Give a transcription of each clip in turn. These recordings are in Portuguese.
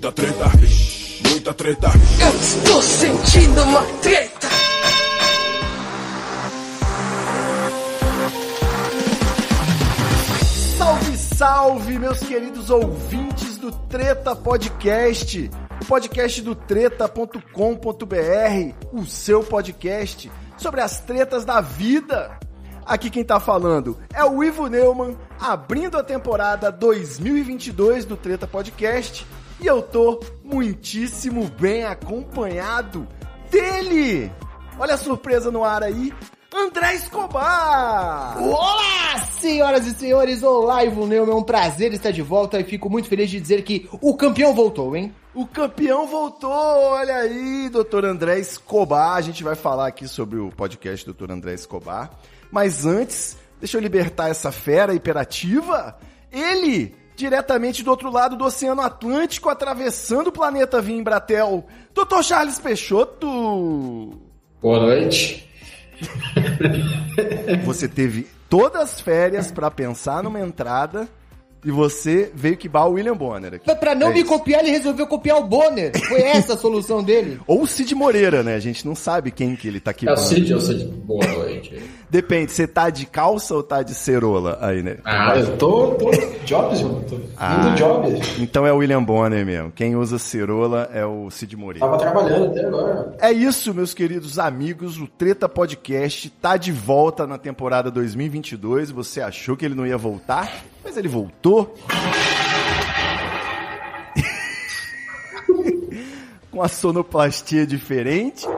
muita treta, muita treta. Eu estou sentindo uma treta. Salve, salve, meus queridos ouvintes do Treta Podcast, o podcast do treta.com.br, o seu podcast sobre as tretas da vida. Aqui quem tá falando é o Ivo Neumann, abrindo a temporada 2022 do Treta Podcast, e eu tô muitíssimo bem acompanhado dele. Olha a surpresa no ar aí, André Escobar! Olá, senhoras e senhores! Olá, Ivo Neumann, é um prazer estar de volta e fico muito feliz de dizer que o campeão voltou, hein? O campeão voltou, olha aí, doutor André Escobar. A gente vai falar aqui sobre o podcast doutor André Escobar. Mas antes, deixa eu libertar essa fera hiperativa. Ele, diretamente do outro lado do Oceano Atlântico, atravessando o planeta Vim Bratel, doutor Charles Peixoto. Boa noite. Você teve todas as férias para pensar numa entrada e você veio que o William Bonner aqui. Pra não É me isso. copiar, ele resolveu copiar o Bonner. Foi essa a solução dele. Ou o Cid Moreira, né? A gente não sabe quem que ele tá aqui. É o Cid, é o Cid. Boa noite. Depende, você tá de calça ou tá de cerola aí, né? Ah, eu tô, tô Jobs, mano. Tô Ah. indo Jobs. Então é o William Bonner mesmo. Quem usa cerola é o Cid Moreira. Tava trabalhando até agora. É isso, meus queridos amigos. O Treta Podcast tá de volta na temporada 2022. Você achou que ele não ia voltar, mas ele voltou. Com a sonoplastia diferente.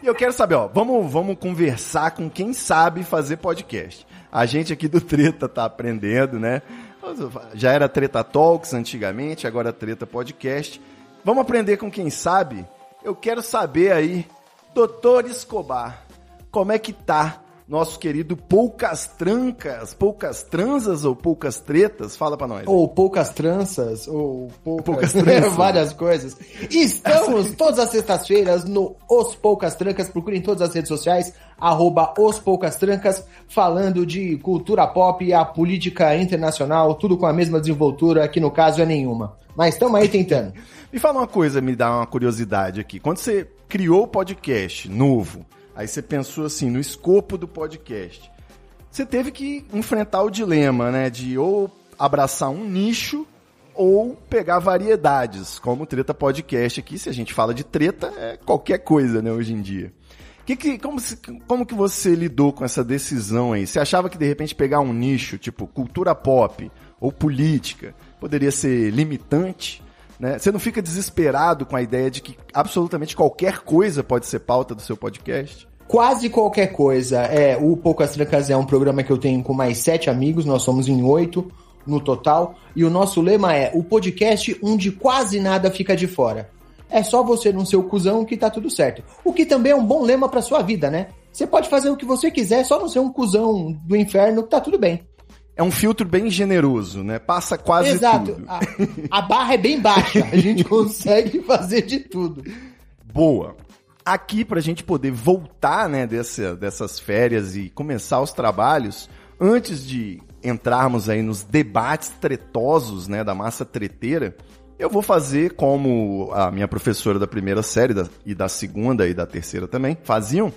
E eu quero saber, ó, vamos, vamos conversar com quem sabe fazer podcast. A gente aqui do Treta tá aprendendo, né? Já era Treta Talks antigamente, agora Treta Podcast. Vamos aprender com quem sabe? Eu quero saber aí, Doutor Escobar, como é que tá nosso querido Poucas Trancas, Poucas Transas ou Poucas Tretas? Fala pra nós. Ou poucas tranças, ou poucas, Poucas tranças. várias coisas. Estamos todas as sextas-feiras no Os Poucas Trancas. Procurem todas as redes sociais, arroba Os Poucas Trancas, falando de cultura pop e a política internacional, tudo com a mesma desenvoltura, que no caso é nenhuma. Mas estamos aí tentando. Me fala uma coisa, me dá uma curiosidade aqui. Quando você criou o podcast novo, aí você pensou assim, no escopo do podcast, você teve que enfrentar o dilema, né, de ou abraçar um nicho ou pegar variedades, como Treta Podcast aqui, se a gente fala de treta, é qualquer coisa, né, hoje em dia. Que que, como, como que você lidou com essa decisão aí? Você achava que de repente pegar um nicho, tipo cultura pop ou política, poderia ser limitante? Né? Você não fica desesperado com a ideia de que absolutamente qualquer coisa pode ser pauta do seu podcast? Quase qualquer coisa. É, o Poucas Trancas é um programa que eu tenho com mais sete amigos, nós somos em oito no total. E o nosso lema é o podcast onde quase nada fica de fora. É só você não ser o cuzão que tá tudo certo. O que também é um bom lema pra sua vida, né? Você pode fazer o que você quiser, só não ser um cuzão do inferno que tá tudo bem. É um filtro bem generoso, né? Passa quase Exato. tudo. A, a barra é bem baixa. A gente consegue fazer de tudo. Boa. Aqui, pra gente poder voltar, né, dessa, dessas férias e começar os trabalhos, antes de entrarmos aí nos debates tretosos, né, da massa treteira, eu vou fazer como a minha professora da primeira série da- e da segunda e da terceira também faziam.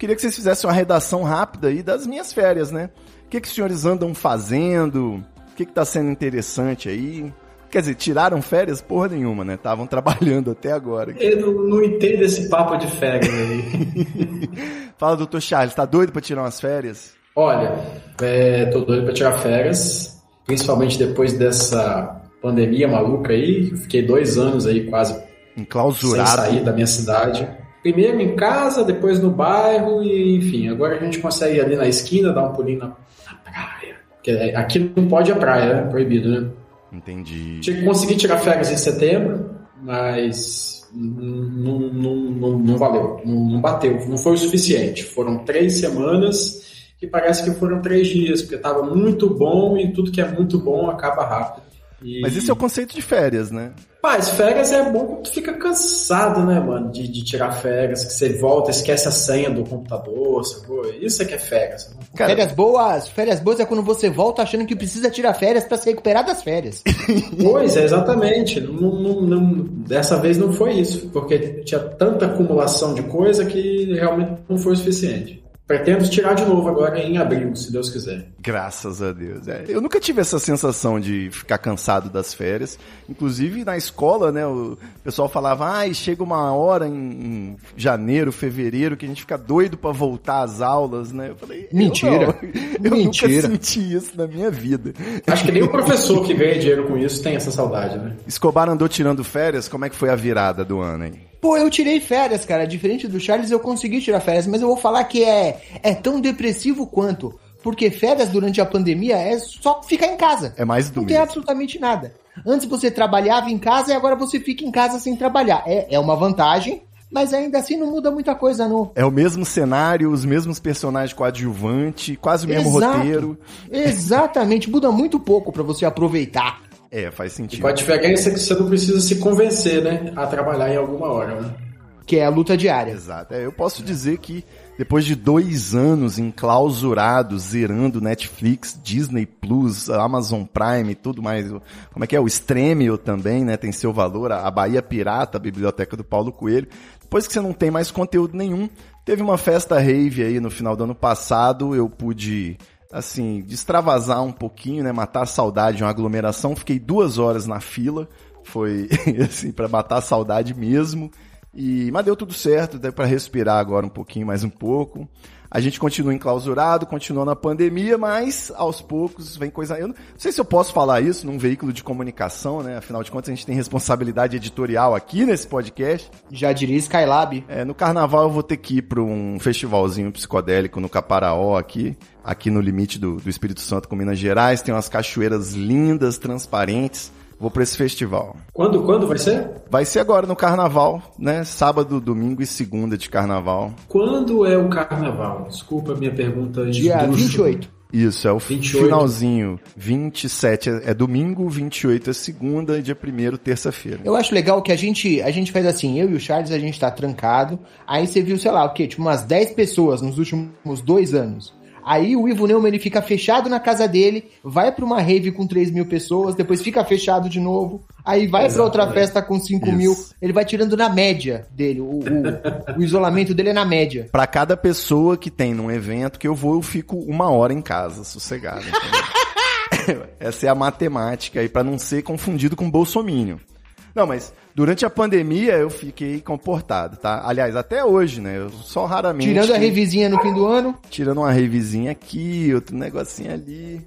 Queria que vocês fizessem uma redação rápida aí das minhas férias, né? O que, que os senhores andam fazendo? O que, que tá sendo interessante aí? Quer dizer, tiraram férias? Porra nenhuma, né? Estavam trabalhando até agora. Eu não, não entendo esse papo de férias aí. Fala, doutor Charles, tá doido pra tirar umas férias? Olha, é, tô doido pra tirar férias, principalmente depois dessa pandemia maluca aí. Eu fiquei dois anos aí quase sem Enclausurado. sair da minha cidade. Primeiro em casa, depois no bairro e enfim, agora a gente consegue ir ali na esquina dar um pulinho na, na praia. Porque aqui não pode a praia, é proibido, né? Entendi. Tinha que conseguir tirar férias em setembro, mas não, não, não, não valeu, não, não bateu, não foi o suficiente. Foram três semanas que parece que foram três dias, porque estava muito bom e tudo que é muito bom acaba rápido. E- Mas esse é o conceito de férias, né? Mas férias é bom quando tu fica cansado, né, mano? De, de tirar férias, que você volta, esquece a senha do computador, sacou? Isso é que é férias. sabe? Cara, Férias boas, férias boas é quando você volta achando que precisa tirar férias pra se recuperar das férias. Pois é, exatamente. Não, não- não- dessa vez não foi isso, porque tinha tanta acumulação de coisa que realmente não foi o suficiente. Pretendo tirar de novo agora em abril, se Deus quiser. Graças a Deus. é. Eu nunca tive essa sensação de ficar cansado das férias. Inclusive na escola, né? O pessoal falava, ai, chega uma hora em, janeiro, fevereiro, que a gente fica doido pra voltar às aulas, né? Eu falei, eu Mentira. não. Eu Mentira. nunca senti isso na minha vida. Acho que nem o professor que ganha dinheiro com isso tem essa saudade, né? Escobar andou tirando férias, como é que foi a virada do ano aí? Pô, eu tirei férias, cara. Diferente do Charles, eu consegui tirar férias, mas eu vou falar que é, é tão depressivo quanto. Porque férias durante a pandemia é só ficar em casa. É mais do Não tem absolutamente nada. Antes você trabalhava em casa e agora você fica em casa sem trabalhar. É, é uma vantagem, mas ainda assim não muda muita coisa, não. É o mesmo cenário, os mesmos personagens coadjuvante, quase o mesmo Exato. roteiro. Exatamente, muda muito pouco pra você aproveitar. É, faz E sentido. com a diferença que você não precisa se convencer, né? A trabalhar em alguma hora, né? Que é a luta diária. Exato. É, eu posso dizer que depois de dois anos enclausurados, zerando Netflix, Disney Plus, Amazon Prime e tudo mais, como é que é? O Stremio também, né? Tem seu valor, a a Bahia Pirata, a biblioteca do Paulo Coelho. Depois que você não tem mais conteúdo nenhum, teve uma festa rave aí no final do ano passado, eu pude, assim, extravasar um pouquinho, né? Matar a saudade de uma aglomeração. Fiquei duas horas na fila, foi, assim, pra matar a saudade mesmo. E, mas deu tudo certo, deu para respirar agora um pouquinho, mais um pouco. A gente continua enclausurado, continua na pandemia, mas aos poucos vem coisa. Eu não sei se eu posso falar isso num veículo de comunicação, né? Afinal de contas, a gente tem responsabilidade editorial aqui nesse podcast. Já diria Skylab. É, no carnaval eu vou ter que ir para um festivalzinho psicodélico no Caparaó aqui, aqui no limite do, do Espírito Santo com Minas Gerais. Tem umas cachoeiras lindas, transparentes. Vou para esse festival. Quando, quando vai ser? Vai ser agora no carnaval, né? Sábado, domingo e segunda de carnaval. Quando é o carnaval? Desculpa a minha pergunta. Dia esdrúxula. 28. Isso, é o 28. finalzinho. 27 é, é domingo, 28 é segunda e dia 1 terça-feira. Eu acho legal que a gente, a gente faz assim, eu e o Charles, a gente tá trancado. Aí você viu, sei lá, o quê? Tipo, umas 10 pessoas nos últimos dois anos. Aí o Ivo Neumann ele fica fechado na casa dele, vai pra uma rave com 3 mil pessoas, depois fica fechado de novo, aí vai pra outra festa com 5 Isso. mil, ele vai tirando na média dele, o, o, o isolamento dele é na média. Pra cada pessoa que tem num evento que eu vou, eu fico uma hora em casa, sossegado. Essa é a matemática aí, pra não ser confundido com bolsomínio. Não, mas durante a pandemia eu fiquei comportado, tá? Aliás, até hoje, né? Eu só raramente... Tirando a revizinha no fim do ano, tirando uma revisinha aqui, outro negocinho ali.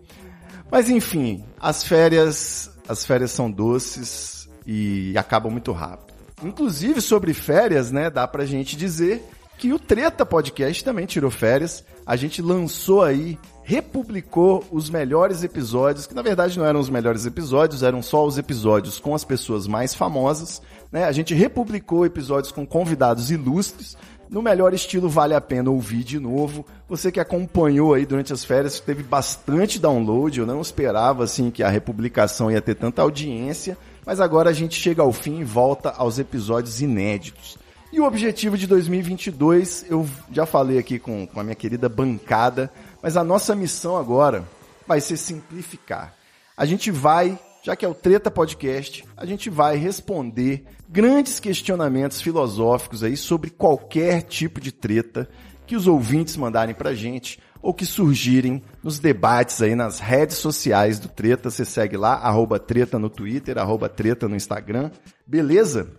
Mas enfim, as férias, as férias são doces e acabam muito rápido. Inclusive sobre férias, né, dá pra gente dizer que o Treta Podcast também tirou férias. A gente lançou aí, republicou os melhores episódios, que na verdade não eram os melhores episódios, eram só os episódios com as pessoas mais famosas, né? A gente republicou episódios com convidados ilustres, no melhor estilo vale a pena ouvir de novo. Você que acompanhou aí durante as férias, teve bastante download, eu não esperava assim que a republicação ia ter tanta audiência, mas agora a gente chega ao fim e volta aos episódios inéditos. E o objetivo de 2022, eu já falei aqui com, com a minha querida bancada, mas a nossa missão agora vai ser simplificar. A gente vai, já que é o Treta Podcast, a gente vai responder grandes questionamentos filosóficos aí sobre qualquer tipo de treta que os ouvintes mandarem pra gente ou que surgirem nos debates aí nas redes sociais do Treta. Você segue lá, arroba Treta no Twitter, arroba Treta no Instagram. Beleza?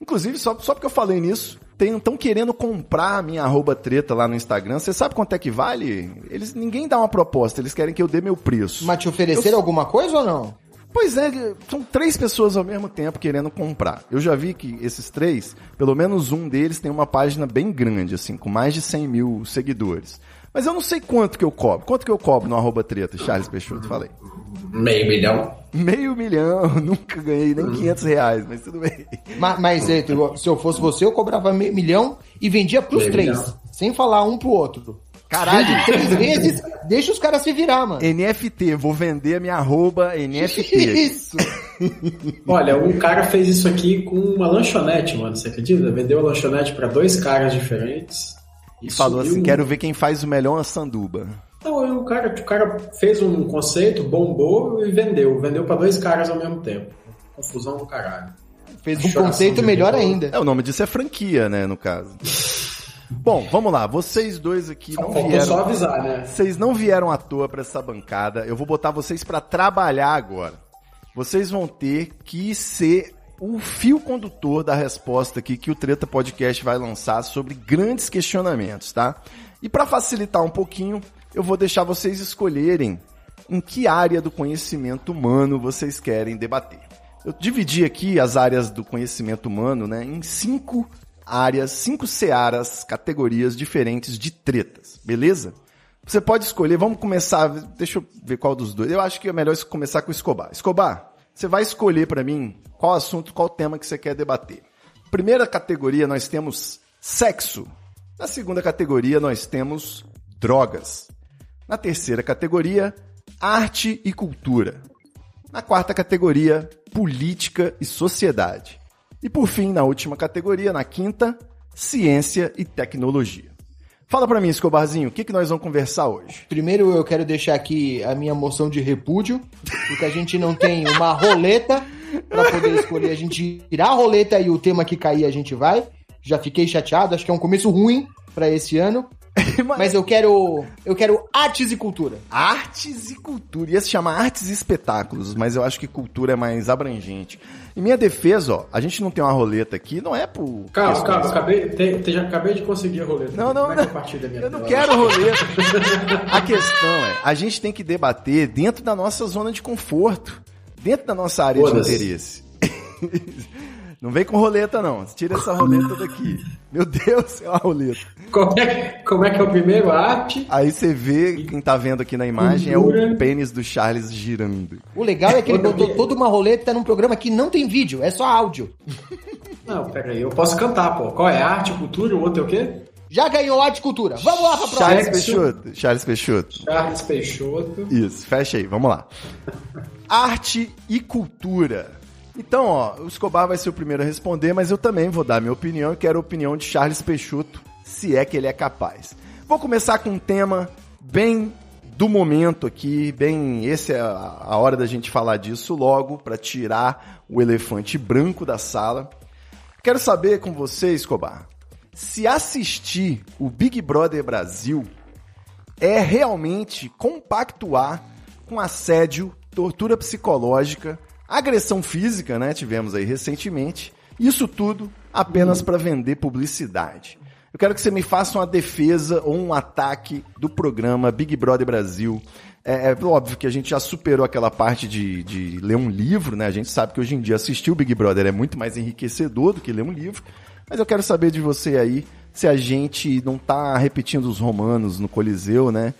Inclusive, só, só porque eu falei nisso, estão querendo comprar a minha arroba treta lá no Instagram. Você sabe quanto é que vale? Eles Ninguém dá uma proposta, eles querem que eu dê meu preço. mas te ofereceram alguma coisa ou não? Pois é, são três pessoas ao mesmo tempo querendo comprar. Eu já vi que esses três, pelo menos um deles tem uma página bem grande, assim, com mais de 100 mil seguidores. Mas eu não sei quanto que eu cobro. Quanto que eu cobro no arroba treta, Charles Peixoto? Falei. Meio milhão. Meio milhão, nunca ganhei nem 500 reais, mas tudo bem. Ma- Mas, é, se eu fosse você, eu cobrava meio milhão e vendia pros Meio três. milhão. Sem falar um pro outro. Caralho. Três vezes, deixa os caras se virar, mano. NFT, vou vender a minha arroba NFT. Isso. Olha, um cara fez isso aqui com uma lanchonete, mano. Você acredita? Vendeu a lanchonete pra dois caras diferentes. E falou assim, quero ver quem faz o melhor sanduba. Não, o cara, o cara fez um conceito, bombou e vendeu. Vendeu pra dois caras ao mesmo tempo. Confusão do caralho. Fez um conceito melhor ainda. É, o nome disso é franquia, né, no caso. Bom, vamos lá. Vocês dois aqui não Faltou vieram... só avisar, né? Vocês não vieram à toa pra essa bancada. Eu vou botar vocês pra trabalhar agora. Vocês vão ter que ser o fio condutor da resposta aqui que o Treta Podcast vai lançar sobre grandes questionamentos, tá? E pra facilitar um pouquinho, eu vou deixar vocês escolherem em que área do conhecimento humano vocês querem debater. Eu dividi aqui as áreas do conhecimento humano, né, em cinco áreas, cinco searas, categorias diferentes de tretas, beleza? Você pode escolher, vamos começar, deixa eu ver qual dos dois. Eu acho que é melhor começar com Escobar. Escobar, você vai escolher pra mim qual assunto, qual tema que você quer debater. Primeira categoria nós temos sexo. Na segunda categoria nós temos drogas. Na terceira categoria, arte e cultura. Na quarta categoria, política e sociedade. E por fim, na última categoria, na quinta, ciência e tecnologia. Fala pra mim, Escobarzinho, o que, que nós vamos conversar hoje? Primeiro eu quero deixar aqui a minha moção de repúdio, porque a gente não tem uma roleta pra poder escolher. A gente tirar a roleta e o tema que cair a gente vai. Já fiquei chateado, acho que é um começo ruim pra esse ano. Mas eu quero, eu quero artes e cultura. Artes e cultura. Ia se chamar artes e espetáculos, mas eu acho que cultura é mais abrangente. Em minha defesa, ó, a gente não tem uma roleta aqui, não é por. Questões- calma, acabei, te- te- já acabei de conseguir a roleta. Não, não, não. é Eu não quero roleta. A questão é, a gente tem que debater dentro da nossa zona de conforto, dentro da nossa área de interesse. Não vem com roleta, não. Tira essa roleta daqui. Meu Deus, é uma roleta. Como é, que- como é que é o primeiro? Arte? Aí você vê, quem tá vendo aqui na imagem, é o pênis do Charles girando. O legal é que ele botou toda uma roleta num programa que não tem vídeo, é só áudio. Não, peraí, eu posso cantar, pô. Qual é? Arte, cultura, o outro é o quê? Já ganhou arte e cultura. Vamos lá pra próxima. Charles. Peixoto. Charles Peixoto. Charles Peixoto. Isso, fecha aí, vamos lá. Arte e cultura. Então, ó, o Escobar vai ser o primeiro a responder, mas eu também vou dar minha opinião e quero a opinião de Charles Peixoto, se é que ele é capaz. Vou começar com um tema bem do momento aqui, bem, esse é a hora da gente falar disso logo, para tirar o elefante branco da sala. Quero saber com você, Escobar, se assistir o Big Brother Brasil é realmente compactuar com assédio, tortura psicológica, agressão física, né? Tivemos aí recentemente. Isso tudo apenas para vender publicidade. Eu quero que você me faça uma defesa ou um ataque do programa Big Brother Brasil. É, é óbvio que a gente já superou aquela parte de, de ler um livro, né? A gente sabe que hoje em dia assistir o Big Brother é muito mais enriquecedor do que ler um livro. Mas eu quero saber de você aí se a gente não tá repetindo os romanos no Coliseu, né?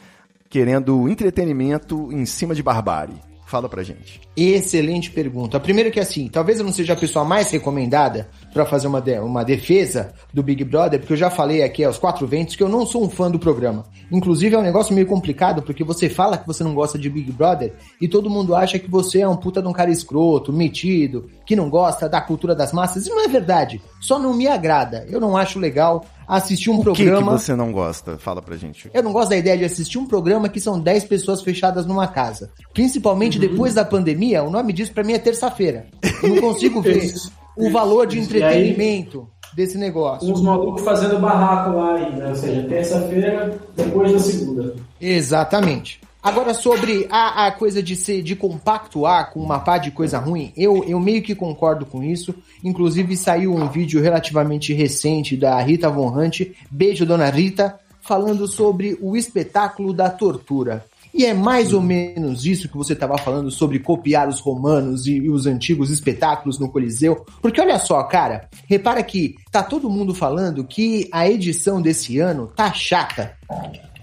Querendo entretenimento em cima de barbárie. Fala pra gente. Excelente pergunta. Primeiro que assim, talvez eu não seja a pessoa mais recomendada para fazer uma, de- uma defesa do Big Brother, porque eu já falei aqui aos quatro ventos que eu não sou um fã do programa. Inclusive é um negócio meio complicado, porque você fala que você não gosta de Big Brother e todo mundo acha que você é um puta de um cara escroto, metido, que não gosta da cultura das massas. E não é verdade. Só não me agrada. Eu não acho legal assistir um O que, que programa. você não gosta? Fala pra gente. Eu não gosto da ideia de assistir um programa que são 10 pessoas fechadas numa casa. Principalmente depois da pandemia, o nome disso pra mim é terça-feira. Eu não consigo ver Isso. o valor de Isso. E aí- entretenimento desse negócio. Uns malucos fazendo barraco lá ainda, ou seja, terça-feira depois da segunda. Exatamente. Agora, sobre a, a coisa de ser de compactuar com uma pá de coisa ruim, eu, eu meio que concordo com isso. Inclusive, saiu um vídeo relativamente recente da Rita Von Hunt, beijo, dona Rita, falando sobre o espetáculo da tortura. E é mais ou menos isso que você estava falando sobre copiar os romanos e, e os antigos espetáculos no Coliseu. Porque olha só, cara, repara que tá todo mundo falando que a edição desse ano tá chata.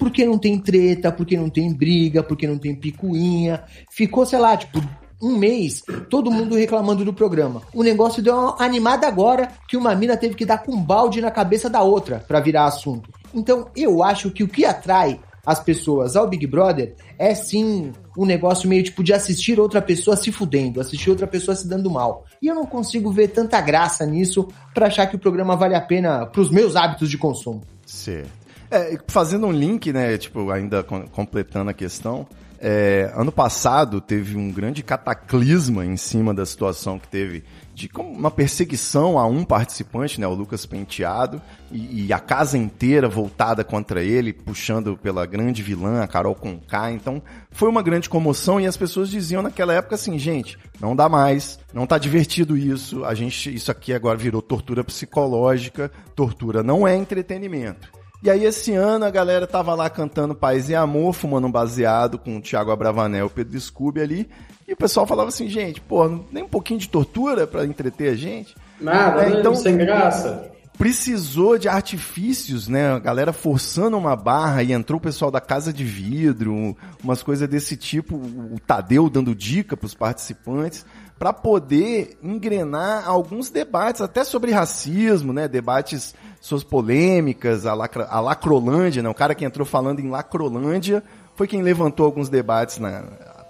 Porque não tem treta, porque não tem briga, porque não tem picuinha. Ficou, sei lá, tipo, um mês, todo mundo reclamando do programa. O negócio deu uma animada agora que uma mina teve que dar com um balde na cabeça da outra pra virar assunto. Então, eu acho que o que atrai as pessoas ao Big Brother é sim um negócio meio tipo de assistir outra pessoa se fudendo, assistir outra pessoa se dando mal. E eu não consigo ver tanta graça nisso para achar que o programa vale a pena pros meus hábitos de consumo. Certo. É, fazendo um link, né, tipo, ainda completando a questão, é, ano passado teve um grande cataclisma em cima da situação que teve de uma perseguição a um participante, né, o Lucas Penteado, e, e, a casa inteira voltada contra ele, puxando pela grande vilã, a Carol Conká. Então, foi uma grande comoção e as pessoas diziam naquela época assim, gente, não dá mais, não tá divertido isso, a gente, isso aqui agora virou tortura psicológica, tortura não é entretenimento. E aí esse ano a galera tava lá cantando Paz e Amor, fumando um baseado com o Thiago Abravanel e o Pedro Scooby ali, e o pessoal falava assim, gente, pô, nem um pouquinho de tortura para entreter a gente? Nada, é, né? então, sem graça. Precisou de artifícios, né? A galera forçando uma barra e entrou o pessoal da casa de vidro, umas coisas desse tipo, o Tadeu dando dica para os participantes para poder engrenar alguns debates, até sobre racismo, né? Debates, suas polêmicas, a, lacra, a Lacrolândia, né? O cara que entrou falando em Lacrolândia foi quem levantou alguns debates na,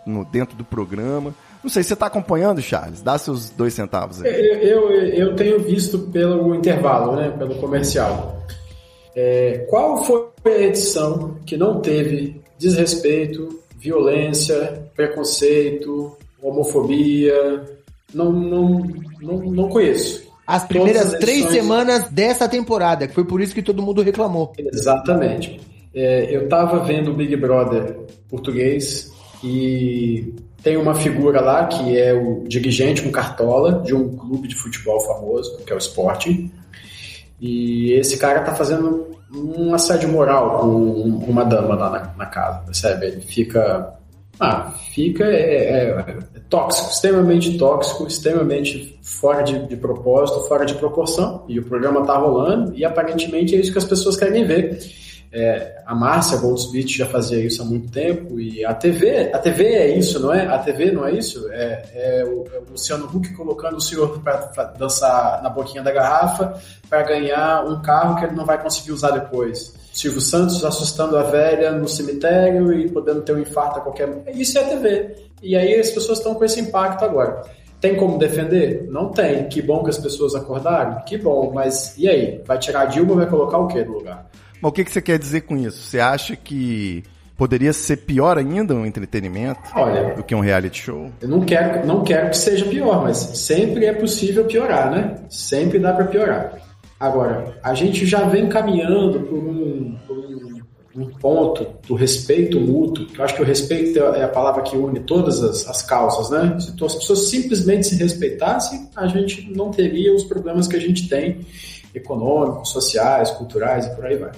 no, dentro do programa. Não sei, você está acompanhando, Charles? Dá seus dois centavos aí. Eu, eu, eu tenho visto pelo intervalo, né, pelo comercial. É, qual foi a edição que não teve desrespeito, violência, preconceito, homofobia? Não, não, não, não conheço. As primeiras as três semanas dessa temporada, que foi por isso que todo mundo reclamou. Exatamente. É, eu estava vendo o Big Brother português e tem uma figura lá que é o dirigente com cartola de um clube de futebol famoso, que é o Sporting. E esse cara tá fazendo um assédio moral com uma dama lá na, na casa, percebe? Ele fica. Ah, fica. É, é, tóxico, extremamente tóxico, extremamente fora de, de propósito, fora de proporção. E o programa tá rolando e aparentemente é isso que as pessoas querem ver. É, a Márcia Goldsmith já fazia isso há muito tempo e a TV, a TV é isso, não é? A TV não é isso? É, é, o, é o, Luciano Huck colocando o senhor para dançar na boquinha da garrafa para ganhar um carro que ele não vai conseguir usar depois. Silvio Santos assustando a velha no cemitério e podendo ter um infarto a qualquer momento. Isso é a TV. E aí as pessoas estão com esse impacto agora. Tem como defender? Não tem. Que bom que as pessoas acordaram? Que bom, mas e aí? Vai tirar a Dilma ou vai colocar o quê no lugar? Mas o que, que você quer dizer com isso? Você acha que poderia ser pior ainda um entretenimento Olha, do que um reality show? Eu não quero, não quero que seja pior, mas sempre é possível piorar, né? Sempre dá para piorar. Agora, a gente já vem caminhando por um, por um, ponto do respeito mútuo, que eu acho que o respeito é a palavra que une todas as, as causas, né? Se as pessoas simplesmente se respeitassem, a gente não teria os problemas que a gente tem econômicos, sociais, culturais e por aí vai.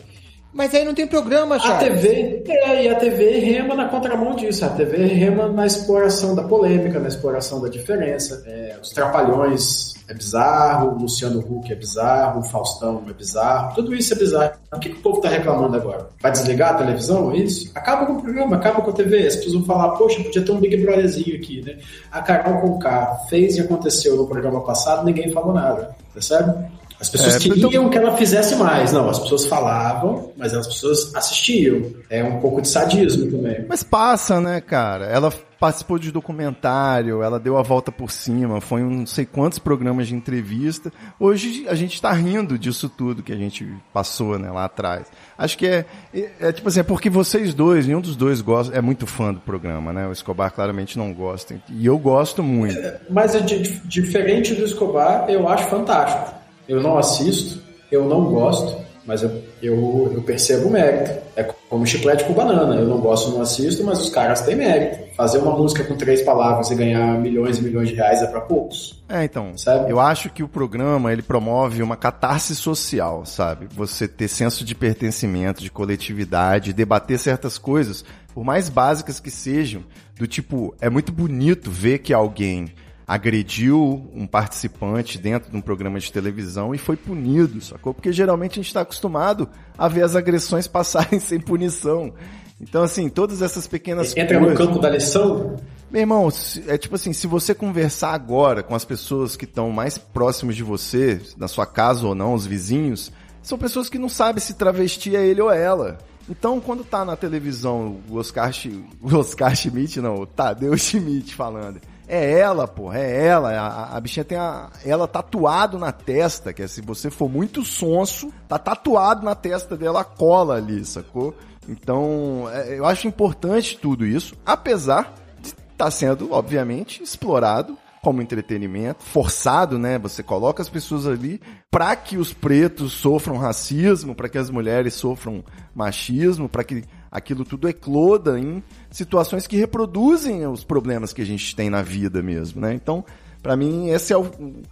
Mas aí não tem programa, Charles. A TV, é, e a TV rema na contramão disso. A TV rema na exploração da polêmica, na exploração da diferença. É, os Trapalhões é bizarro, o Luciano Huck é bizarro, o Faustão é bizarro, tudo isso é bizarro. O que, que o povo está reclamando agora? Vai desligar a televisão? É isso? Acaba com o programa, acaba com a TV. As pessoas vão falar, poxa, podia ter um Big Brotherzinho aqui, né? A Carol Conká fez e aconteceu no programa passado, ninguém falou nada, percebe? As pessoas é, queriam então... que ela fizesse mais. Não, as pessoas falavam, mas as pessoas assistiam. É um pouco de sadismo também. Mas passa, né, cara? Ela participou de documentário, ela deu a volta por cima, foi um não sei quantos programas de entrevista. Hoje a gente tá rindo disso tudo que a gente passou, né, lá atrás. Acho que é, é, é tipo assim, é porque vocês dois, nenhum dos dois gosta, é muito fã do programa, né? O Escobar claramente não gosta. E eu gosto muito. É, mas é diferente do Escobar, eu acho fantástico. Eu não assisto, eu não gosto, mas eu, eu, eu percebo o mérito. É como chiclete com banana. Eu não gosto, não assisto, mas os caras têm mérito. Fazer uma música com três palavras e ganhar milhões e milhões de reais é para poucos. É, então. Sabe? Eu acho que o programa ele promove uma catarse social, sabe? Você ter senso de pertencimento, de coletividade, debater certas coisas, por mais básicas que sejam, do tipo, é muito bonito ver que alguém agrediu um participante dentro de um programa de televisão e foi punido, sacou? Porque geralmente a gente está acostumado a ver as agressões passarem sem punição. Então, assim, todas essas pequenas Entra coisas... no campo da lição? Meu irmão, é tipo assim, se você conversar agora com as pessoas que estão mais próximos de você, na sua casa ou não, os vizinhos, são pessoas que não sabem se travesti é ele ou ela. Então, quando tá na televisão o Oscar, o Oscar Schmidt, não, o Tadeu Schmidt falando, é ela, pô, é ela. A, a bichinha tem a, ela tatuado na testa, que é se você for muito sonso, tá tatuado na testa dela a cola ali, sacou? Então, é, eu acho importante tudo isso, apesar de estar tá sendo, obviamente, explorado como entretenimento, forçado, né? Você coloca as pessoas ali para que os pretos sofram racismo, para que as mulheres sofram machismo, para que aquilo tudo ecloda em situações que reproduzem os problemas que a gente tem na vida mesmo, né? Então, para mim, esse é o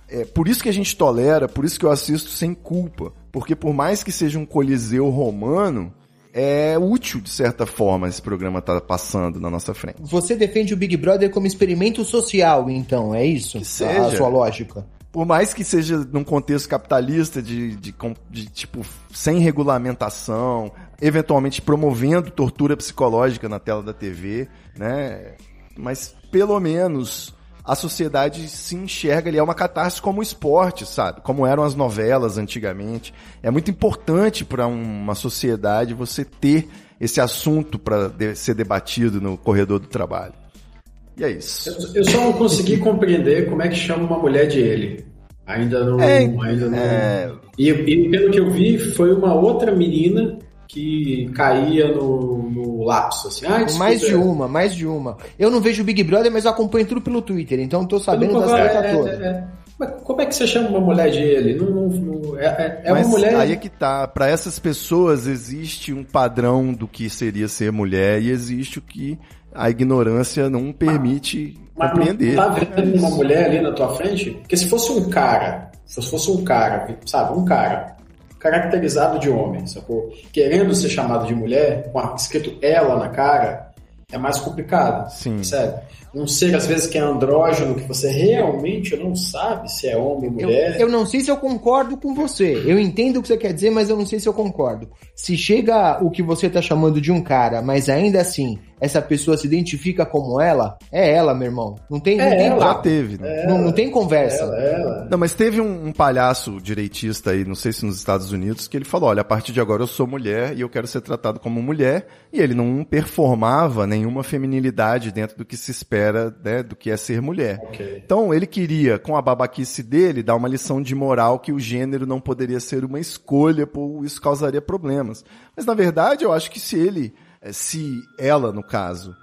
é por isso que a gente tolera, por isso que eu assisto sem culpa, porque por mais que seja um coliseu romano, é útil, de certa forma, esse programa tá passando na nossa frente. Você defende o Big Brother como experimento social, então, é isso? Que seja. A sua lógica. Por mais que seja num contexto capitalista, de, de, de tipo, sem regulamentação, eventualmente promovendo tortura psicológica na tela da TV, né? Mas pelo menos a sociedade se enxerga ali, é uma catarse como o esporte, sabe? Como eram as novelas antigamente. É muito importante para uma sociedade você ter esse assunto para de ser debatido no corredor do trabalho. E é isso. Eu, eu, só não consegui compreender como é que chama uma mulher de ele. Ainda não. É, ainda não. É... E, e, pelo que eu vi, foi uma outra menina que caía no, no lapso, assim. Ah, mais de uma, mais de uma. Eu não vejo o Big Brother, mas eu acompanho tudo pelo Twitter, então tô sabendo das tretas é, todas. É, é. Mas como é que você chama uma mulher de ele? Não, não, não é, é, é uma mulher. Aí é que tá. Para essas pessoas existe um padrão do que seria ser mulher e existe o que a ignorância não permite mas, compreender. Mas tá vendo uma mulher ali na tua frente? Porque se fosse um cara, se fosse um cara, sabe, um cara caracterizado de homem, sacou? Querendo ser chamado de mulher, com escrito ela na cara, é mais complicado. Sim. Percebe? Um ser, às vezes, que é andrógeno, que você realmente não sabe se é homem ou mulher. Eu, eu, não sei se eu concordo com você. Eu entendo o que você quer dizer, mas eu não sei se eu concordo. Se chega o que você está chamando de um cara, mas ainda assim essa pessoa se identifica como ela, é ela, meu irmão. Não tem, é não tem ela, Já teve, né? não, não, tem conversa. Ela, ela. Não, mas teve um, um, palhaço direitista aí, não sei se nos Estados Unidos, que ele falou: olha, a partir de agora eu sou mulher e eu quero ser tratado como mulher. E ele não performava nenhuma feminilidade dentro do que se espera, né, do que é ser mulher. Okay. Então ele queria, com a babaquice dele, dar uma lição de moral que o gênero não poderia ser uma escolha, por isso causaria problemas. Mas na verdade, eu acho que se ele é, se ela, no caso,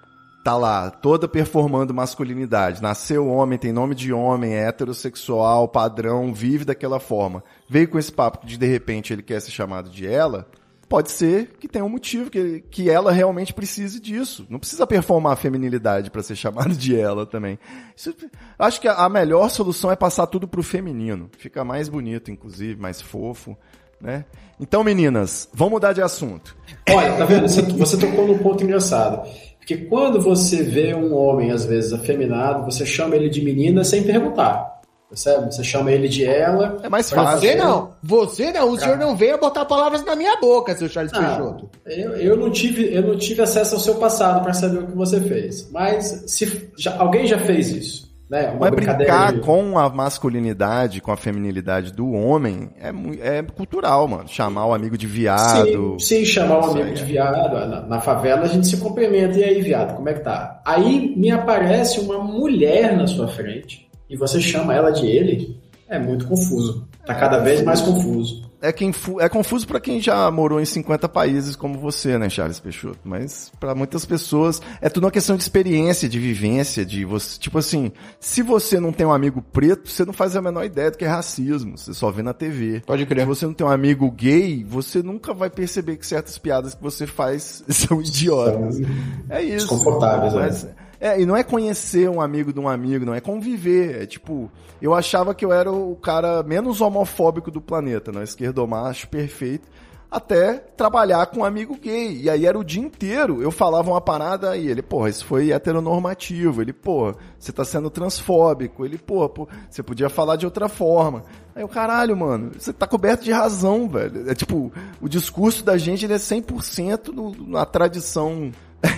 tá lá toda performando masculinidade, nasceu homem, tem nome de homem, é heterossexual, padrão, vive daquela forma, veio com esse papo de de repente ele quer ser chamado de ela, pode ser que tenha um motivo, que, que ela realmente precise disso. Não precisa performar a feminilidade para ser chamado de ela também. Isso, acho que a, a melhor solução é passar tudo pro feminino. Fica mais bonito, inclusive, mais fofo né? Então, meninas, vamos mudar de assunto. Olha, tá vendo? Você tocou num ponto engraçado. Porque quando você vê um homem, às vezes, afeminado, você chama ele de menina sem perguntar. Percebe? Você chama ele de ela. É mais fácil. Você não. Você não. O senhor não veio botar palavras na minha boca, seu Charles ah, Peixoto. Eu, eu, não tive, eu não tive acesso ao seu passado para saber o que você fez. Mas se já, alguém já fez isso. Né? Mas brincar de... com a masculinidade, com a feminilidade do homem é, é cultural, mano. Chamar o amigo de viado. Sim, sim chamar o amigo de viado. Na, na, favela a gente se cumprimenta. E aí, viado, como é que tá? Aí me aparece uma mulher na sua frente e você chama ela de ele. É muito confuso. Tá cada vez mais confuso é, quem é confuso para quem já morou em 50 países como você, né, Charles Peixoto? Mas para muitas pessoas é tudo uma questão de experiência, de vivência, de você, tipo assim, se você não tem um amigo preto, você não faz a menor ideia do que é racismo, você só vê na TV. Pode crer. Se você não tem um amigo gay, você nunca vai perceber que certas piadas que você faz são idiotas. é isso. Desconfortáveis, né? É, e não é conhecer um amigo de um amigo, não, é conviver. É tipo, eu achava que eu era o cara menos homofóbico do planeta, né? Esquerdomacho perfeito. Até trabalhar com um amigo gay. E aí era o dia inteiro. Eu falava uma parada e ele, porra, isso foi heteronormativo. Ele, porra, você tá sendo transfóbico. Ele, porra, você podia falar de outra forma. Aí o caralho, mano, você tá coberto de razão, velho. É tipo, o discurso da gente ele é 100% no, na tradição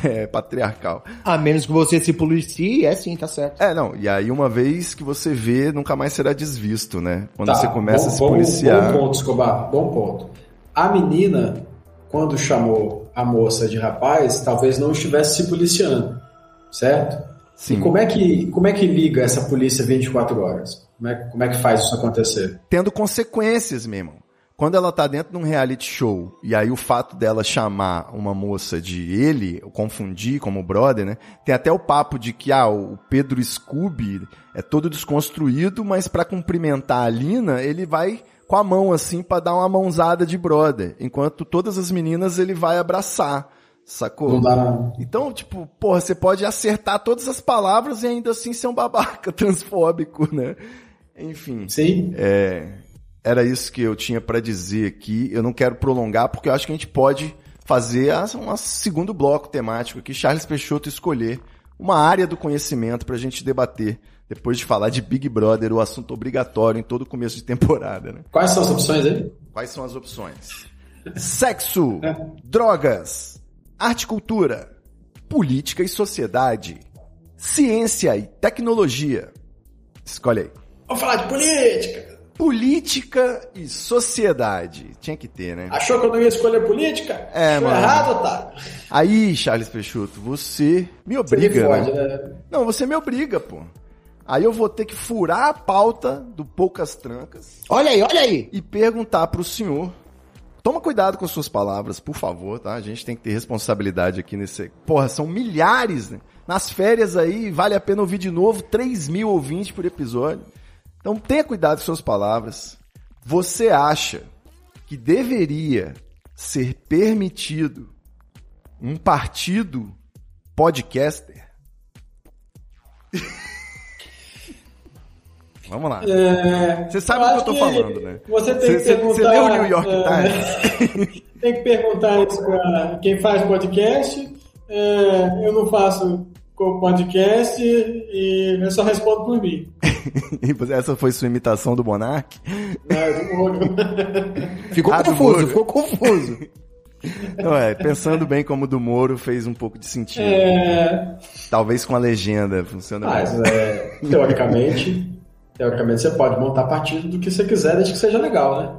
é, patriarcal. A menos que você se policie, é sim, tá certo. É, não. E aí, uma vez que você vê, nunca mais será desvisto, né? Quando tá, você começa bom, a se policiar. Bom ponto, Escobar. Bom ponto. a menina, quando chamou a moça de rapaz, talvez não estivesse se policiando, certo? Sim. E como é que, como é que liga essa polícia 24 horas? Como é, como é que faz isso acontecer? Tendo consequências, meu irmão. Quando ela tá dentro de um reality show, e aí o fato dela chamar uma moça de ele, confundir como brother, né? Tem até o papo de que, ah, o Pedro Scooby é todo desconstruído, mas pra cumprimentar a Lina, ele vai com a mão assim pra dar uma mãozada de brother. Enquanto todas as meninas ele vai abraçar. Sacou? Então, tipo, porra, você pode acertar todas as palavras e ainda assim ser um babaca transfóbico, né? Enfim. Sim. É, era isso que eu tinha pra dizer aqui. Eu não quero prolongar porque eu acho que a gente pode fazer um segundo bloco temático aqui, Charles Peixoto escolher uma área do conhecimento pra gente debater depois de falar de Big Brother, o assunto obrigatório em todo começo de temporada, né? Quais são as opções aí? Quais são as opções? Sexo, drogas, arte e cultura, política e sociedade, ciência e tecnologia. Escolhe aí. Vamos falar de política. Política e sociedade. Tinha que ter, né? Achou que eu não ia escolher política? É, Achou mano. errado, otário. Aí, Charles Peixoto, você me Você me obriga. fode, né? né? Não, você me obriga, pô. Aí eu vou ter que furar a pauta do Poucas Trancas Olha aí, olha aí. e perguntar pro senhor. Toma cuidado com as suas palavras, por favor, tá? A gente tem que ter responsabilidade aqui nesse. Porra, são milhares, né? Nas férias aí, vale a pena ouvir de novo 3 mil ouvintes por episódio. Então tenha cuidado com suas palavras. Você acha que deveria ser permitido um partido podcaster? Vamos lá. É, Você sabe o que eu tô falando, né? Você tem que Você- você- perguntar. você leu o New York é, Times? tem que perguntar isso pra quem faz podcast. É, eu não faço co- podcast e eu só respondo por mim. Essa foi sua imitação do Monark? não- Ficou Ah, confuso, ficou confuso. Não é, pensando bem como o do Moro fez um pouco de sentido. É, Talvez com a legenda funciona mas, bem. é, teoricamente, teoricamente você pode montar partido do que você quiser, desde que seja legal, né?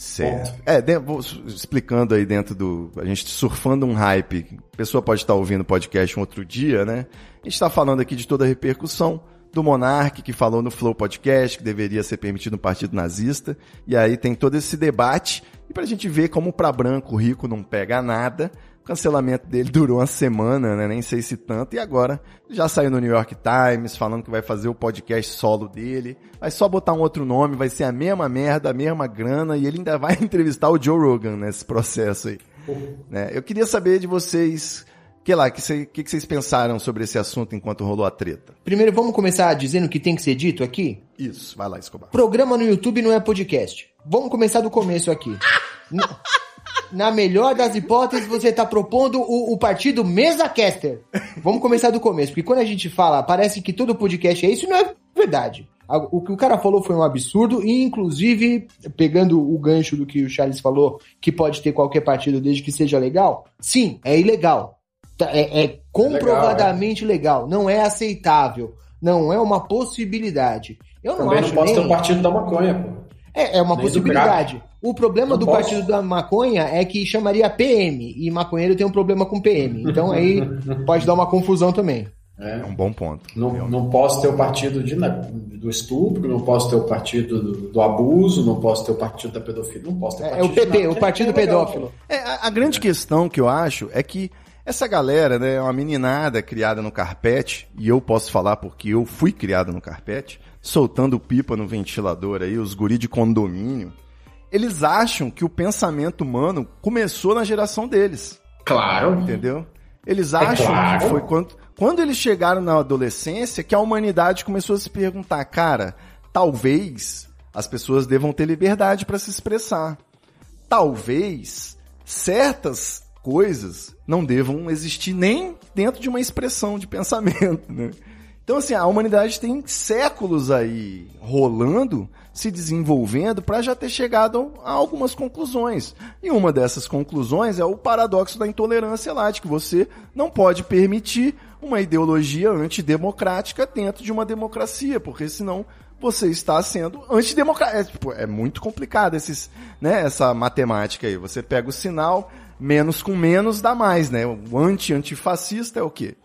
Certo. É, de- vou explicando aí dentro do. A gente surfando um hype. A pessoa pode estar ouvindo o podcast um outro dia, né? A gente está falando aqui de toda a repercussão do Monark, que falou no Flow Podcast que deveria ser permitido um partido nazista. E aí tem todo esse debate. E pra gente ver como pra branco rico não pega nada. O cancelamento dele durou uma semana, né? Nem sei se tanto. E agora já saiu no New York Times falando que vai fazer o podcast solo dele. Vai só botar um outro nome, vai ser a mesma merda, a mesma grana. E ele ainda vai entrevistar o Joe Rogan nesse processo aí. Né? Eu queria saber de vocês, que lá, que, cê- que, que vocês pensaram sobre esse assunto enquanto rolou a treta? Primeiro, vamos começar dizendo o que tem que ser dito aqui? Isso, vai lá, Escobar. Programa no YouTube não é podcast. Vamos começar do começo aqui. Na melhor das hipóteses, você está propondo o, o partido MesaCaster. Vamos começar do começo, porque quando a gente fala, parece que todo podcast é isso, não é verdade. O que o cara falou foi um absurdo, e inclusive, pegando o gancho do que o Charles falou, que pode ter qualquer partido desde que seja legal, sim, é ilegal. Tá, É, é comprovadamente legal, não é aceitável, não é uma possibilidade. Eu não Também acho não posso ter nem... um partido da maconha, pô. É, é uma Nem possibilidade. O problema Não do posso. partido da maconha é que chamaria PM, e maconheiro tem um problema com PM. Então aí pode dar uma confusão também. É É. um bom ponto. Não, não posso ter o partido de, na- do estupro, não posso ter o partido do, do abuso, não posso ter o partido da pedofilia, não posso ter É, é partido o PP, o partido é pedófilo. É, a, a grande questão que eu acho é que essa galera, né, é uma meninada criada no carpete, e eu posso falar porque eu fui criado no carpete, soltando pipa no ventilador aí, os guri de condomínio, eles acham que o pensamento humano começou na geração deles. Claro. Entendeu? Eles acham claro. que foi quando, quando eles chegaram na adolescência que a humanidade começou a se perguntar, cara, talvez as pessoas devam ter liberdade para se expressar. Talvez certas coisas não devam existir nem dentro de uma expressão de pensamento, né? Então, assim, a humanidade tem séculos aí rolando, se desenvolvendo, para já ter chegado a algumas conclusões. E uma dessas conclusões é o paradoxo da intolerância lá, de que você não pode permitir uma ideologia antidemocrática dentro de uma democracia, porque senão você está sendo antidemocrático. É, tipo, é muito complicado esses, né, essa matemática aí. Você pega o sinal, menos com menos dá mais, né? O anti-antifascista é o quê?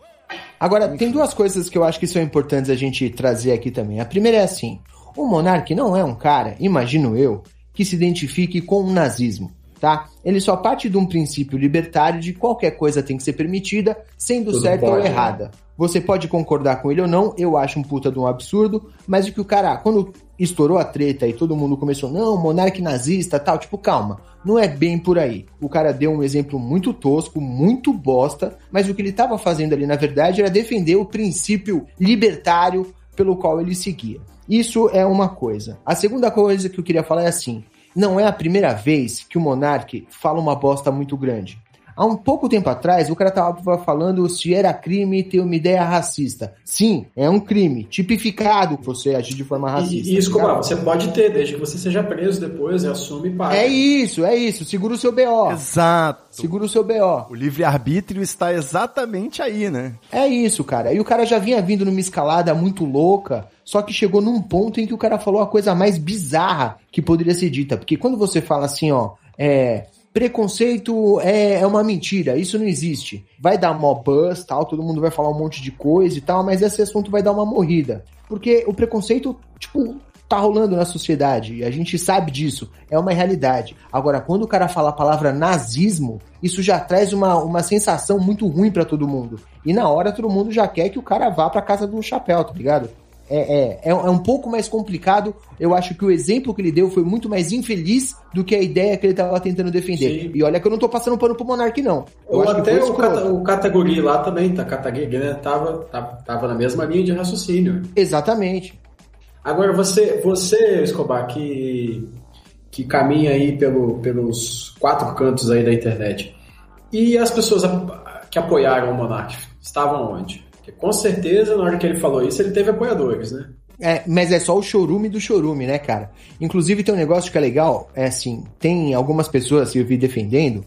Agora, tem duas coisas que eu acho que são importantes a gente trazer aqui também. A primeira é assim: o monarca não é um cara, imagino eu, que se identifique com o nazismo, tá? Ele só parte de um princípio libertário de qualquer coisa tem que ser permitida, sendo Tudo certa ou né? errada. Né? Você pode concordar com ele ou não, eu acho um puta de um absurdo, mas o que o cara, quando estourou a treta e todo mundo começou, não, monarca nazista, tal, tipo, calma, não é bem por aí. O cara deu um exemplo muito tosco, muito bosta, mas o que ele estava fazendo ali, na verdade, era defender o princípio libertário pelo qual ele seguia. Isso é uma coisa. A segunda coisa que eu queria falar é assim: não é a primeira vez que o Monark fala uma bosta muito grande. Há um pouco tempo atrás, o cara tava falando se era crime ter uma ideia racista. Sim, é um crime. Tipificado você agir de forma racista. E, isso, tá você pode ter, desde que você seja preso depois e assume e paga. É isso, é isso. Segura o seu BO. Exato. Segura o seu BO. O livre-arbítrio está exatamente aí, né? É isso, cara. E o cara já vinha vindo numa escalada muito louca, só que chegou num ponto em que o cara falou a coisa mais bizarra que poderia ser dita. Porque quando você fala assim, ó, é preconceito é, é uma mentira, isso não existe. Vai dar mó buzz, tal, todo mundo vai falar um monte de coisa e tal, mas esse assunto vai dar uma morrida. Porque o preconceito, tipo, tá rolando na sociedade, e a gente sabe disso, é uma realidade. Agora, quando o cara fala a palavra nazismo, isso já traz uma, uma sensação muito ruim para todo mundo. E na hora todo mundo já quer que o cara vá pra casa do chapéu, tá ligado? É, é, é, é, um pouco mais complicado. Eu acho que o exemplo que ele deu foi muito mais infeliz do que a ideia que ele estava tentando defender. Sim. E olha que eu não tô passando pano pro Monark, não. Eu Ou até o, cata, o lá também, tá? Categoria, né? Tava, tava, tava na mesma linha de raciocínio. Exatamente. Agora, você, você Escobar, que, que caminha aí pelo, pelos quatro cantos aí da internet, e as pessoas que apoiaram o Monark estavam onde? Porque com certeza, na hora que ele falou isso, ele teve apoiadores, né? É, mas é só o chorume do chorume, né, cara? Inclusive tem um negócio que é legal, é assim, tem algumas pessoas que eu vi defendendo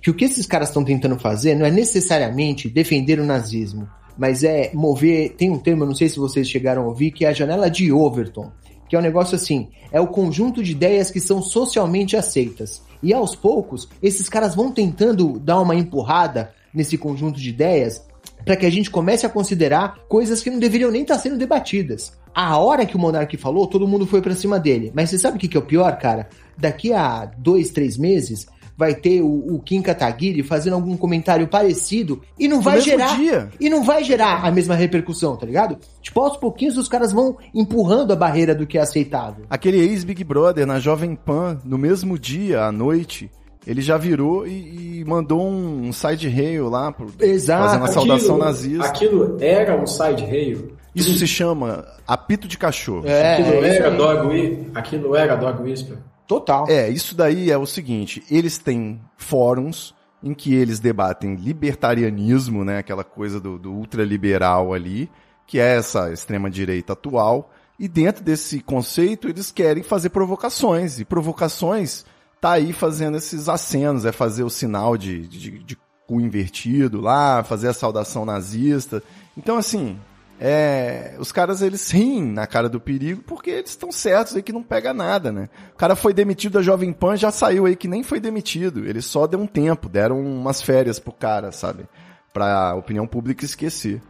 que o que esses caras estão tentando fazer não é necessariamente defender o nazismo, mas é mover, tem um termo, não sei se vocês chegaram a ouvir, que é a janela de Overton, que é um negócio assim, é o conjunto de ideias que são socialmente aceitas. E aos poucos, esses caras vão tentando dar uma empurrada nesse conjunto de ideias para que a gente comece a considerar coisas que não deveriam nem estar tá sendo debatidas. A hora que o Monark falou, todo mundo foi para cima dele. Mas você sabe o que, que é o pior, cara? Daqui a dois, três meses, vai ter o, o Kim Kataguiri fazendo algum comentário parecido e não vai gerar dia. e não vai gerar a mesma repercussão, tá ligado? Tipo, aos pouquinhos os caras vão empurrando a barreira do que é aceitável. Aquele ex Big Brother na Jovem Pan, no mesmo dia, à noite, ele já virou e, e mandou um, side rail lá, pro, Exato. fazendo a saudação nazista. Aquilo era um side rail. Isso se chama apito de cachorro. É, aquilo é era dog aquilo era dog whisper. Total. É, isso daí é o seguinte, eles têm fóruns em que eles debatem libertarianismo, né, aquela coisa do, do ultraliberal ali, que é essa extrema direita atual, e dentro desse conceito eles querem fazer provocações, e provocações tá aí fazendo esses acenos, é fazer o sinal de, de, de cu invertido lá, fazer a saudação nazista. Então, assim, é, os caras eles riem na cara do perigo porque eles estão certos aí que não pega nada, né? O cara foi demitido da Jovem Pan, já saiu aí que nem foi demitido. Ele só deu um tempo, deram umas férias pro cara, sabe? Pra opinião pública esquecer.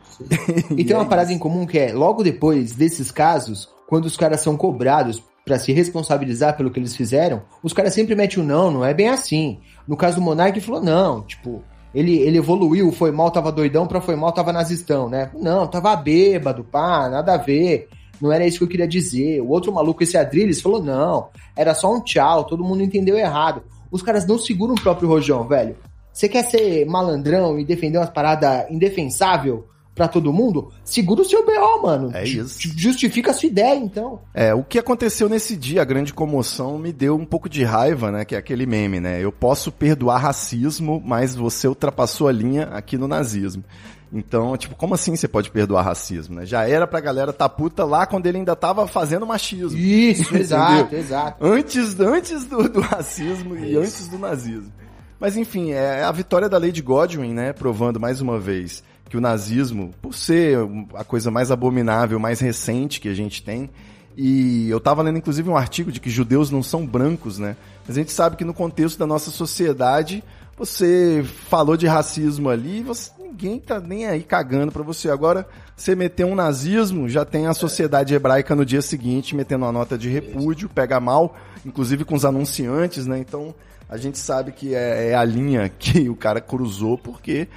e tem uma parada em comum que é, logo depois desses casos, quando os caras são cobrados para se responsabilizar pelo que eles fizeram, os caras sempre metem o não, não é bem assim. No caso do Monark, falou não, tipo, ele, ele evoluiu, foi mal, tava doidão, pra foi mal, tava nazistão, né? Não, tava bêbado, pá, nada a ver. Não era isso que eu queria dizer. O outro maluco, esse Adrilles, falou não, era só um tchau, todo mundo entendeu errado. Os caras não seguram o próprio rojão, velho. Você quer ser malandrão e defender umas paradas indefensável para todo mundo, segura o seu BO, mano. É isso. Justifica a sua ideia, então. É, o que aconteceu nesse dia, a grande comoção, me deu um pouco de raiva, né? Que é aquele meme, né? Eu posso perdoar racismo, mas você ultrapassou a linha aqui no nazismo. Então, tipo, como assim você pode perdoar racismo, né? Já era pra galera tá puta lá quando ele ainda tava fazendo machismo. Isso, exato, exato. Antes, antes do, do racismo Isso. e antes do nazismo. Mas enfim, é a vitória da Lady Godwin, né? Provando mais uma vez que o nazismo, por ser a coisa mais abominável, mais recente que a gente tem, E eu tava lendo inclusive um artigo de que judeus não são brancos, né? Mas a gente sabe que no contexto da nossa sociedade, você falou de racismo ali, você, ninguém tá nem aí cagando pra você. Agora, você meter um nazismo, já tem a sociedade hebraica no dia seguinte metendo uma nota de repúdio, pega mal, inclusive com os anunciantes, né? Então, a gente sabe que é, é a linha que o cara cruzou porque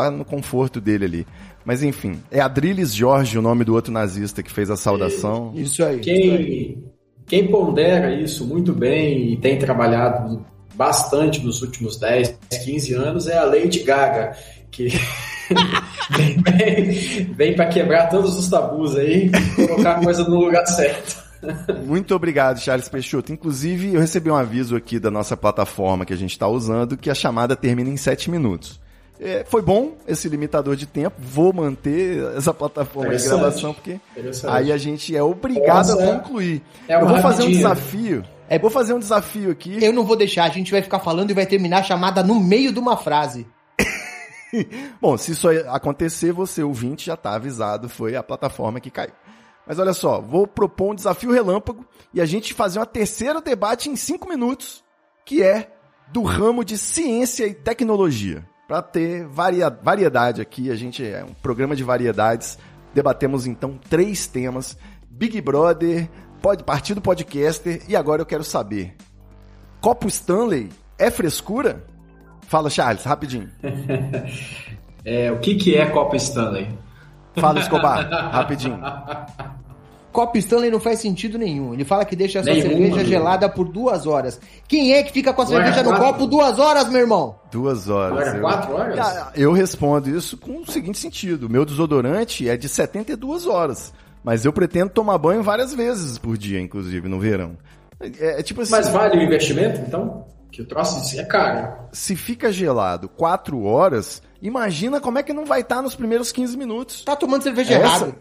tá no conforto dele ali. Mas enfim, é Adriles Jorge o nome do outro nazista que fez a saudação. Isso aí. Quem, quem pondera isso muito bem e tem trabalhado bastante nos últimos 10, 15 anos é a Lady Gaga, que vem, vem, vem para quebrar todos os tabus aí e colocar a coisa no lugar certo. Muito obrigado, Charles Peixoto. Inclusive, eu recebi um aviso aqui da nossa plataforma que a gente está usando que a chamada termina em 7 minutos. É, foi bom esse limitador de tempo. Vou manter essa plataforma de gravação, porque aí a gente é obrigado Nossa, a concluir. É eu vou fazer um desafio. É, vou fazer um desafio aqui. Eu não vou deixar, a gente vai ficar falando e vai terminar a chamada no meio de uma frase. bom, se isso acontecer, você, ouvinte, já está avisado, foi a plataforma que caiu. Mas olha só, vou propor um desafio relâmpago e a gente fazer uma terceira debate em cinco minutos, que é do ramo de ciência e tecnologia para ter varia, variedade aqui. A gente é um programa de variedades. Debatemos então três temas: Big Brother, pode, Partido Podcaster e agora eu quero saber: Copo Stanley é frescura? Fala, Charles, rapidinho. é, o que, que é Copo Stanley? Fala, Escobar, rapidinho. Copo Stanley não faz sentido nenhum. Ele fala que deixa a sua Nenhuma, cerveja gelada por duas horas. Quem é que fica com a cerveja no copo duas horas, meu irmão? Duas horas. Era eu, quatro horas? Eu respondo isso com o seguinte sentido. Meu desodorante é de 72 horas. Mas eu pretendo tomar banho várias vezes por dia, inclusive, no verão. É, é tipo assim. Mas vale o investimento, então? Que o troço é caro. Se fica gelado quatro horas, imagina como é que não vai estar nos primeiros 15 minutos. Tá tomando cerveja errada.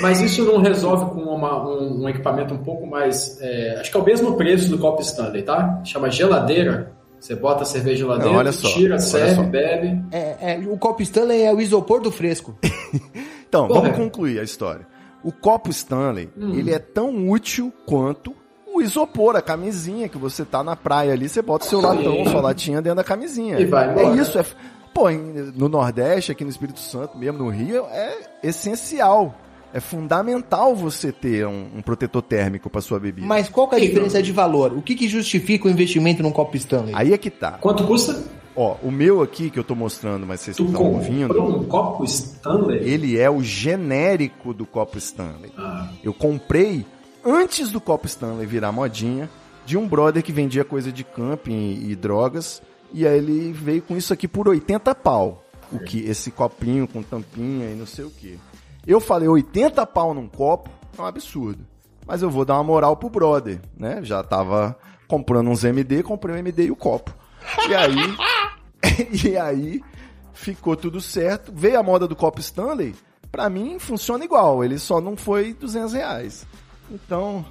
Mas isso não resolve com uma, um, um, equipamento um pouco mais. É, acho que é o mesmo preço do copo Stanley, tá? Chama geladeira. Você bota a cerveja lá dentro, não, só, tira, serve, só. bebe. É, é, o copo Stanley é o isopor do fresco. então, Porra. vamos concluir a história. O copo Stanley, hum. ele é tão útil quanto o isopor, a camisinha que você tá na praia ali, você bota o seu Sim. latão, sua latinha dentro da camisinha. E vai embora. É isso, é. Pô, no Nordeste, aqui no Espírito Santo, mesmo no Rio, é essencial é fundamental você ter um, um protetor térmico para sua bebida. Mas qual que é a diferença de valor? O que, que justifica o investimento num copo Stanley? Aí é que tá. Quanto custa? Ó, o meu aqui que eu tô mostrando, mas vocês tu estão ouvindo. um copo Stanley? Ele é o genérico do copo Stanley. Ah. Eu comprei antes do copo Stanley virar modinha de um brother que vendia coisa de camping e, e drogas. E aí ele veio com isso aqui por 80 pau. O que esse copinho com tampinha e não sei o que. Eu falei 80 pau num copo, é um absurdo. Mas eu vou dar uma moral pro brother, né? Já tava comprando uns MD, comprei um MD e o copo. E aí. e aí ficou tudo certo. Veio a moda do copo Stanley. Pra mim funciona igual. Ele só não foi 200 reais. Então.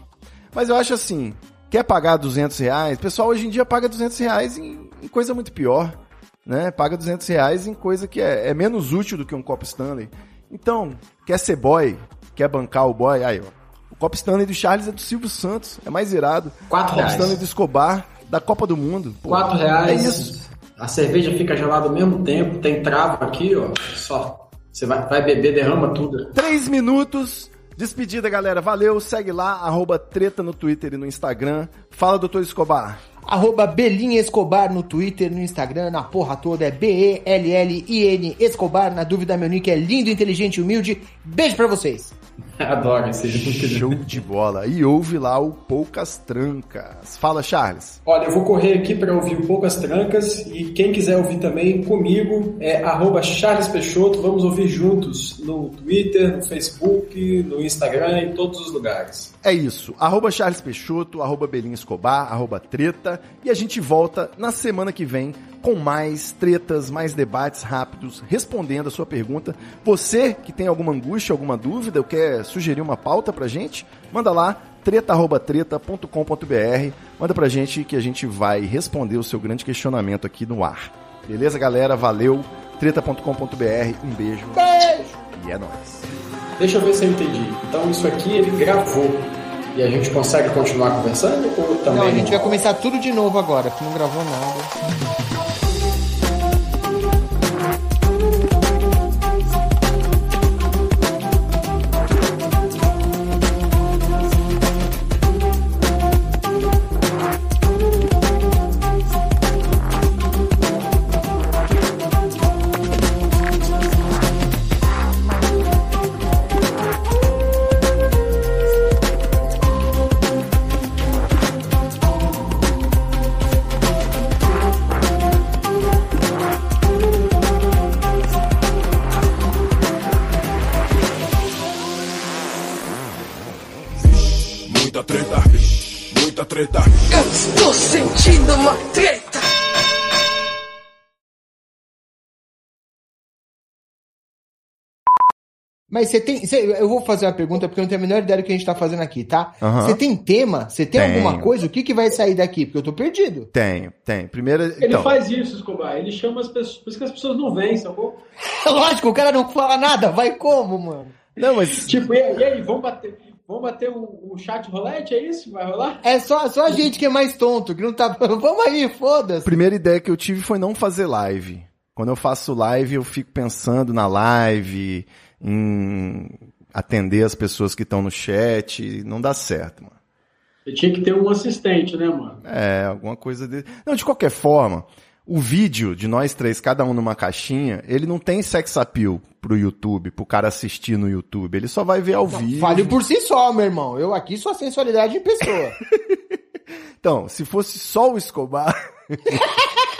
Mas eu acho assim. Quer pagar 200 reais? O pessoal hoje em dia paga 200 reais em, em coisa muito pior. Né? Paga 200 reais em coisa que é, é menos útil do que um copo Stanley. Então, quer ser boy, quer bancar o boy, aí, ó. O Copa Stanley do Charles é do Silvio Santos, é mais irado. Quatro reais. O Stanley do Escobar, da Copa do Mundo. Pô, Quatro reais. É isso. A cerveja fica gelada ao mesmo tempo, tem trava aqui, ó. Só. Você vai, vai beber, derrama tudo. Três minutos. Despedida, galera. Valeu. Segue lá, arroba treta no Twitter e no Instagram. Fala, doutor Escobar. Arroba Belinha Escobar no Twitter, no Instagram, na porra toda é B-E-L-L-I-N Escobar. Na dúvida, meu nick é lindo, inteligente humilde. Beijo pra vocês. Adoro esse Show de bola. E ouve lá o Poucas Trancas. Fala, Charles. Olha, eu vou correr aqui para ouvir o Poucas Trancas e quem quiser ouvir também comigo é arroba Charles Peixoto. Vamos ouvir juntos no Twitter, no Facebook, no Instagram, em todos os lugares. É isso. Arroba Charles Peixoto, arroba Belinha Escobar, arroba Treta. E a gente volta na semana que vem com mais tretas, mais debates rápidos, respondendo a sua pergunta. Você que tem alguma angústia, alguma dúvida, ou quer sugerir uma pauta pra gente, manda lá treta@treta.com.br, manda pra gente que a gente vai responder o seu grande questionamento aqui no ar. Beleza, galera? Valeu. treta.com.br. Um beijo. Beijo. E é nóis. Deixa eu ver se eu entendi. Então isso aqui ele gravou E a gente consegue continuar conversando? Ou também Não, a gente vai começar tudo de novo agora, que não gravou nada. Mas você tem. você- eu vou fazer uma pergunta porque eu não tenho a menor ideia do que a gente tá fazendo aqui, tá? Você tem tema? Você tem Tenho. alguma coisa? O que, que vai sair daqui? Porque eu tô perdido. Tenho, tem. Primeiro, Ele então, faz isso, Escobar. Ele chama as pessoas. Por isso que as pessoas não vêm, sacou? Lógico, o cara não fala nada. Vai como, mano? Não, mas Tipo, e, aí, vamos bater, vamos bater o, o chat rolete? É isso? Vai rolar? É só, só a gente que é mais tonto, que não tá. Vamos aí, a foda-se. primeira ideia que eu tive foi não fazer live. Quando eu faço live, eu fico pensando na live, em atender as pessoas que estão no chat, não dá certo, mano. Você tinha que ter um assistente, né, mano? É, alguma coisa de... Não, de qualquer forma, o vídeo de nós três, cada um numa caixinha, ele não tem sex appeal pro YouTube, pro cara assistir no YouTube. Ele só vai ver ao vivo. Fale por si só, meu irmão. Eu aqui sou a sensualidade em pessoa. Então, se fosse só o Escobar,